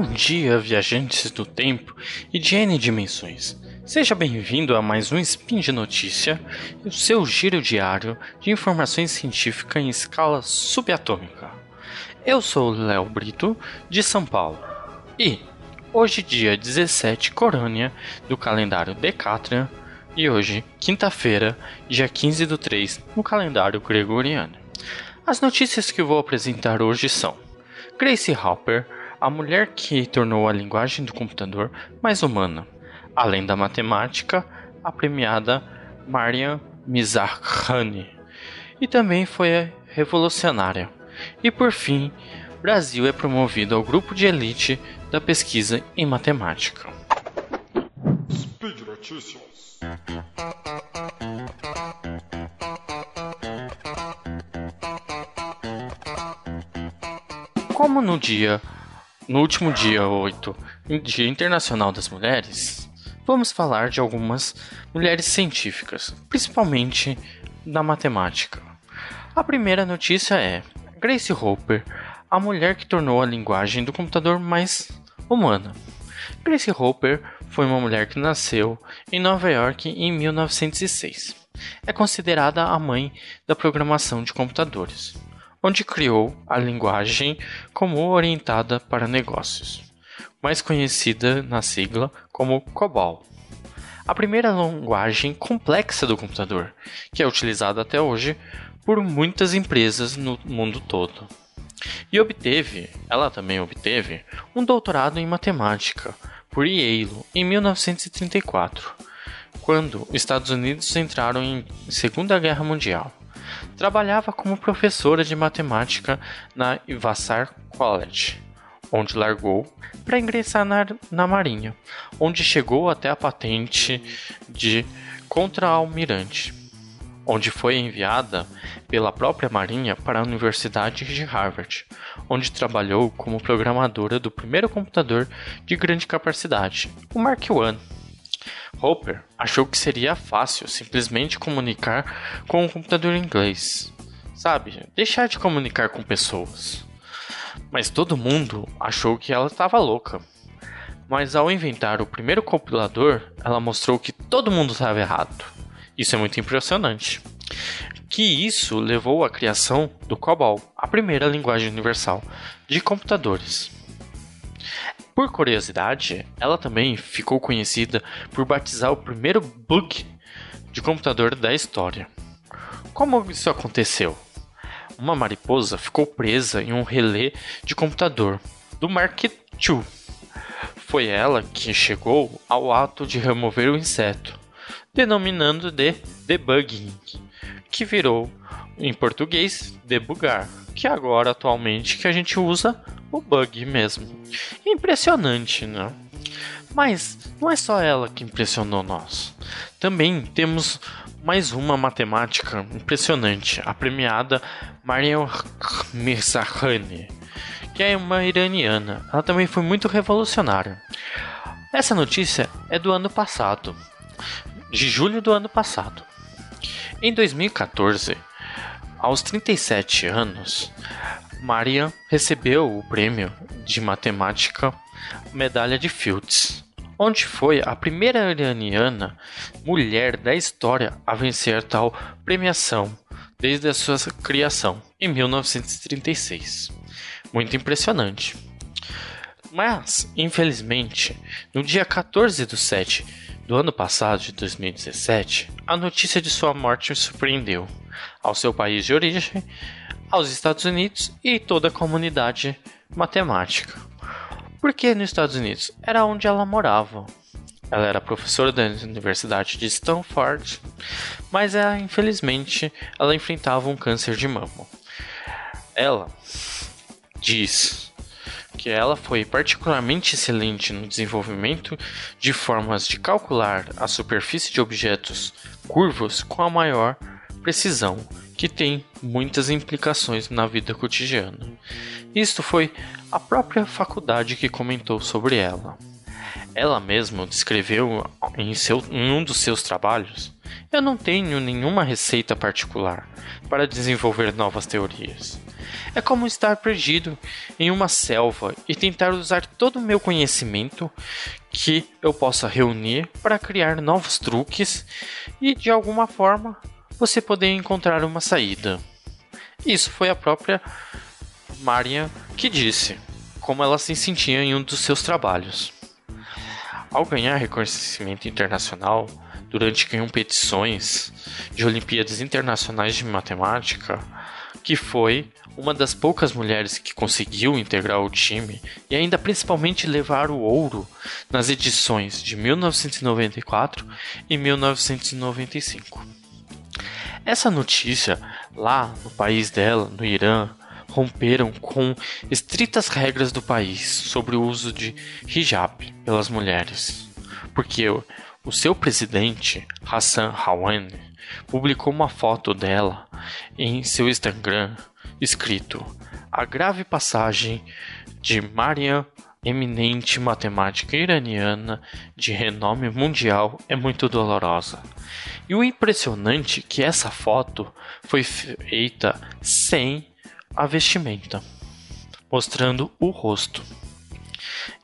Bom dia, viajantes do tempo e de N dimensões. Seja bem-vindo a mais um Spin de Notícia, o seu giro diário de informações científicas em escala subatômica. Eu sou Léo Brito, de São Paulo, e hoje, dia 17 Corônia do calendário Decatrian, e hoje, quinta-feira, dia 15 do 3, no calendário gregoriano. As notícias que vou apresentar hoje são Grace Hopper, a mulher que tornou a linguagem do computador mais humana, além da matemática, a premiada Mariam Mizrahi, e também foi revolucionária. E por fim, Brasil é promovido ao grupo de elite da pesquisa em matemática. Speed Notícias. Como no dia no último dia 8, Dia Internacional das Mulheres, vamos falar de algumas mulheres científicas, principalmente na matemática. A primeira notícia é Grace Hopper, a mulher que tornou a linguagem do computador mais humana. Grace Hopper foi uma mulher que nasceu em Nova York em 1906. É considerada a mãe da programação de computadores onde criou a linguagem como orientada para negócios, mais conhecida na sigla como COBOL. A primeira linguagem complexa do computador, que é utilizada até hoje por muitas empresas no mundo todo. E obteve, ela também obteve, um doutorado em matemática por Yale em 1934, quando os Estados Unidos entraram em Segunda Guerra Mundial. Trabalhava como professora de matemática na Vassar College, onde largou para ingressar na, na Marinha, onde chegou até a patente de contra-almirante, onde foi enviada pela própria Marinha para a Universidade de Harvard, onde trabalhou como programadora do primeiro computador de grande capacidade, o Mark I Hopper achou que seria fácil simplesmente comunicar com um computador inglês. Sabe, deixar de comunicar com pessoas. Mas todo mundo achou que ela estava louca. Mas ao inventar o primeiro compilador, ela mostrou que todo mundo estava errado. Isso é muito impressionante. Que isso levou à criação do COBOL, a primeira linguagem universal de computadores. Por curiosidade, ela também ficou conhecida por batizar o primeiro bug de computador da história. Como isso aconteceu? Uma mariposa ficou presa em um relé de computador do Mark II. Foi ela que chegou ao ato de remover o inseto, denominando de debugging, que virou em português debugar, que agora atualmente que a gente usa o bug mesmo. Impressionante, né? Mas não é só ela que impressionou nós. Também temos mais uma matemática impressionante, a premiada Mariam Mirzakhani, que é uma iraniana. Ela também foi muito revolucionária. Essa notícia é do ano passado, de julho do ano passado. Em 2014, aos 37 anos, Maria recebeu o prêmio de matemática Medalha de Fields, onde foi a primeira iraniana mulher da história a vencer tal premiação desde a sua criação em 1936. Muito impressionante. Mas, infelizmente, no dia 14 de 7 do ano passado, de 2017, a notícia de sua morte surpreendeu ao seu país de origem aos Estados Unidos e toda a comunidade matemática. Por que nos Estados Unidos? Era onde ela morava. Ela era professora da Universidade de Stanford, mas ela, infelizmente ela enfrentava um câncer de mama. Ela diz que ela foi particularmente excelente no desenvolvimento de formas de calcular a superfície de objetos curvos com a maior precisão que tem muitas implicações na vida cotidiana. Isto foi a própria faculdade que comentou sobre ela. Ela mesma descreveu em, seu, em um dos seus trabalhos Eu não tenho nenhuma receita particular para desenvolver novas teorias. É como estar perdido em uma selva e tentar usar todo o meu conhecimento que eu possa reunir para criar novos truques e, de alguma forma, você poder encontrar uma saída. Isso foi a própria Marian que disse, como ela se sentia em um dos seus trabalhos. Ao ganhar reconhecimento internacional, durante competições de Olimpíadas Internacionais de Matemática, que foi uma das poucas mulheres que conseguiu integrar o time e ainda principalmente levar o ouro nas edições de 1994 e 1995. Essa notícia, lá no país dela, no Irã, romperam com estritas regras do país sobre o uso de hijab pelas mulheres, porque o seu presidente, Hassan Rouhani, publicou uma foto dela em seu Instagram escrito: A grave passagem de Mariam, eminente matemática iraniana de renome mundial, é muito dolorosa. E o impressionante é que essa foto foi feita sem a vestimenta, mostrando o rosto.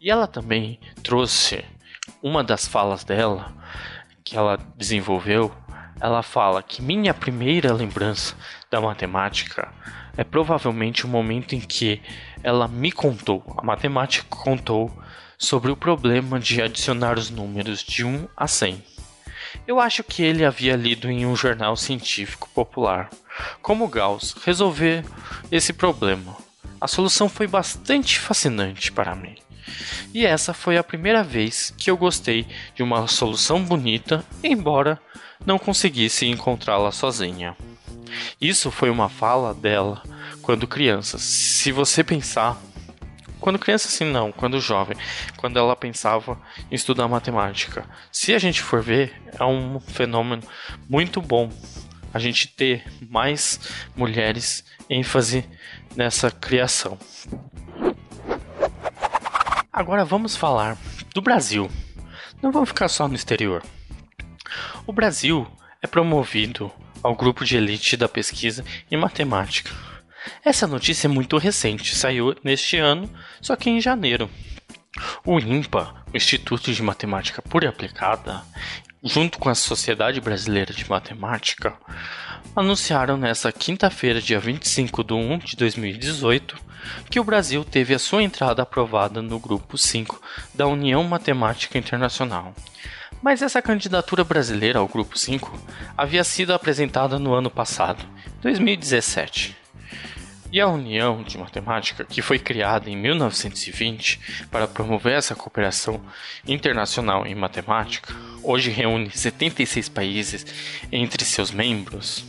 E ela também trouxe uma das falas dela que ela desenvolveu. Ela fala que minha primeira lembrança da matemática é provavelmente o momento em que ela me contou, a matemática contou sobre o problema de adicionar os números de 1 a 100. Eu acho que ele havia lido em um jornal científico popular como Gauss resolver esse problema. A solução foi bastante fascinante para mim. E essa foi a primeira vez que eu gostei de uma solução bonita, embora não conseguisse encontrá-la sozinha. Isso foi uma fala dela quando criança. Se você pensar, quando criança assim não, quando jovem, quando ela pensava em estudar matemática. Se a gente for ver, é um fenômeno muito bom a gente ter mais mulheres ênfase nessa criação. Agora vamos falar do Brasil. Não vamos ficar só no exterior. O Brasil é promovido ao grupo de elite da pesquisa em matemática. Essa notícia é muito recente, saiu neste ano, só que em janeiro. O INPA, o Instituto de Matemática Pura e Aplicada, junto com a Sociedade Brasileira de Matemática, anunciaram nesta quinta-feira, dia 25 de 1 de 2018, que o Brasil teve a sua entrada aprovada no Grupo 5 da União Matemática Internacional. Mas essa candidatura brasileira ao Grupo 5 havia sido apresentada no ano passado, 2017. E a União de Matemática, que foi criada em 1920 para promover essa cooperação internacional em matemática, hoje reúne 76 países entre seus membros,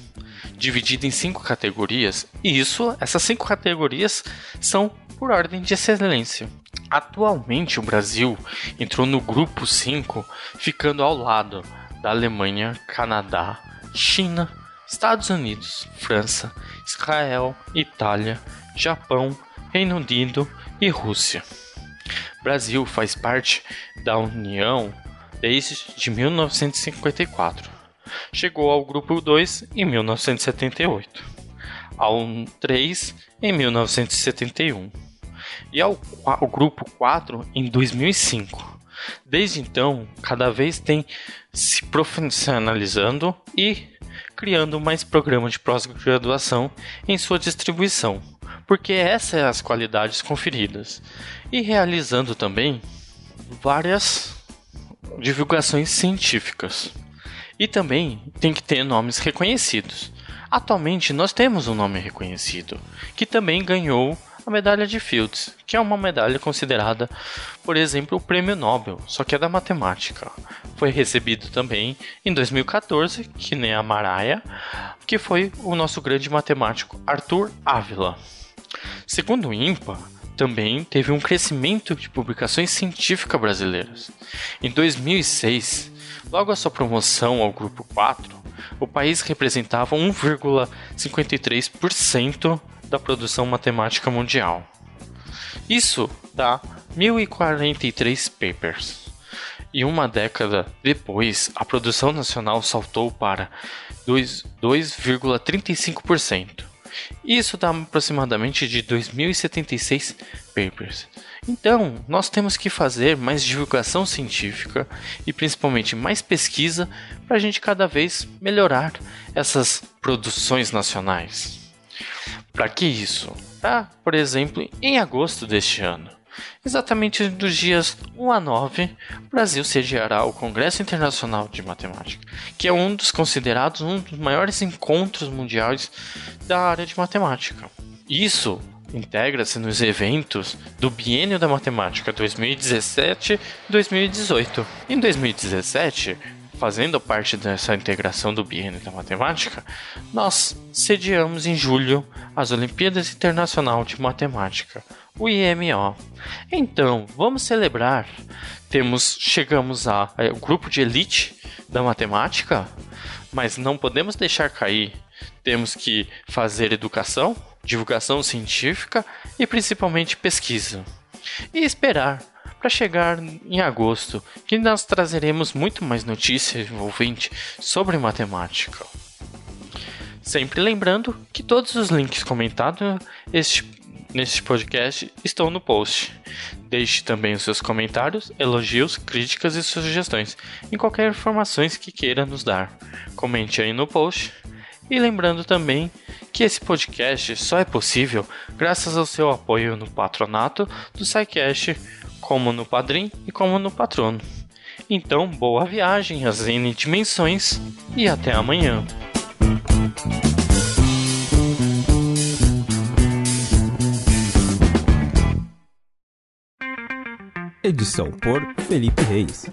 dividido em cinco categorias, e isso, essas cinco categorias são por ordem de excelência. Atualmente o Brasil entrou no grupo 5, ficando ao lado da Alemanha, Canadá, China, Estados Unidos, França, Israel, Itália, Japão, Reino Unido e Rússia. Brasil faz parte da União desde 1954. Chegou ao grupo 2 em 1978, ao 3 em 1971 e ao, ao grupo 4 em 2005. Desde então, cada vez tem se profissionalizando e criando mais programas de pós-graduação em sua distribuição, porque essas são as qualidades conferidas, e realizando também várias divulgações científicas. E também tem que ter nomes reconhecidos. Atualmente nós temos um nome reconhecido, que também ganhou a medalha de Fields, que é uma medalha considerada, por exemplo, o prêmio Nobel, só que é da matemática. Foi recebido também em 2014, que nem a Maraia, que foi o nosso grande matemático Arthur Ávila. Segundo o INPA, também teve um crescimento de publicações científicas brasileiras. Em 2006, logo a sua promoção ao grupo 4, o país representava 1,53% da produção matemática mundial. Isso dá 1043 papers. e uma década depois, a produção nacional saltou para 2,35%. Isso dá aproximadamente de 2.076 papers. Então, nós temos que fazer mais divulgação científica e principalmente mais pesquisa para a gente cada vez melhorar essas produções nacionais. Para que isso? Para, por exemplo, em agosto deste ano, exatamente dos dias 1 a 9, o Brasil sediará o Congresso Internacional de Matemática, que é um dos considerados um dos maiores encontros mundiais da área de matemática. Isso integra-se nos eventos do Biênio da Matemática 2017-2018. Em 2017, fazendo parte dessa integração do Biênio da Matemática, nós sediamos em julho as Olimpíadas Internacional de Matemática, o IMO. Então, vamos celebrar. Temos, chegamos ao é, grupo de elite da matemática, mas não podemos deixar cair. Temos que fazer educação, divulgação científica e principalmente pesquisa. E esperar para chegar em agosto, que nós trazeremos muito mais notícias envolventes sobre matemática. Sempre lembrando que todos os links comentados este neste podcast estão no post. Deixe também os seus comentários, elogios, críticas e sugestões em qualquer informações que queira nos dar. Comente aí no post. E lembrando também que esse podcast só é possível graças ao seu apoio no patronato do SciCast, como no Padrim e como no Patrono. Então, boa viagem às N dimensões e até amanhã. Edição por Felipe Reis.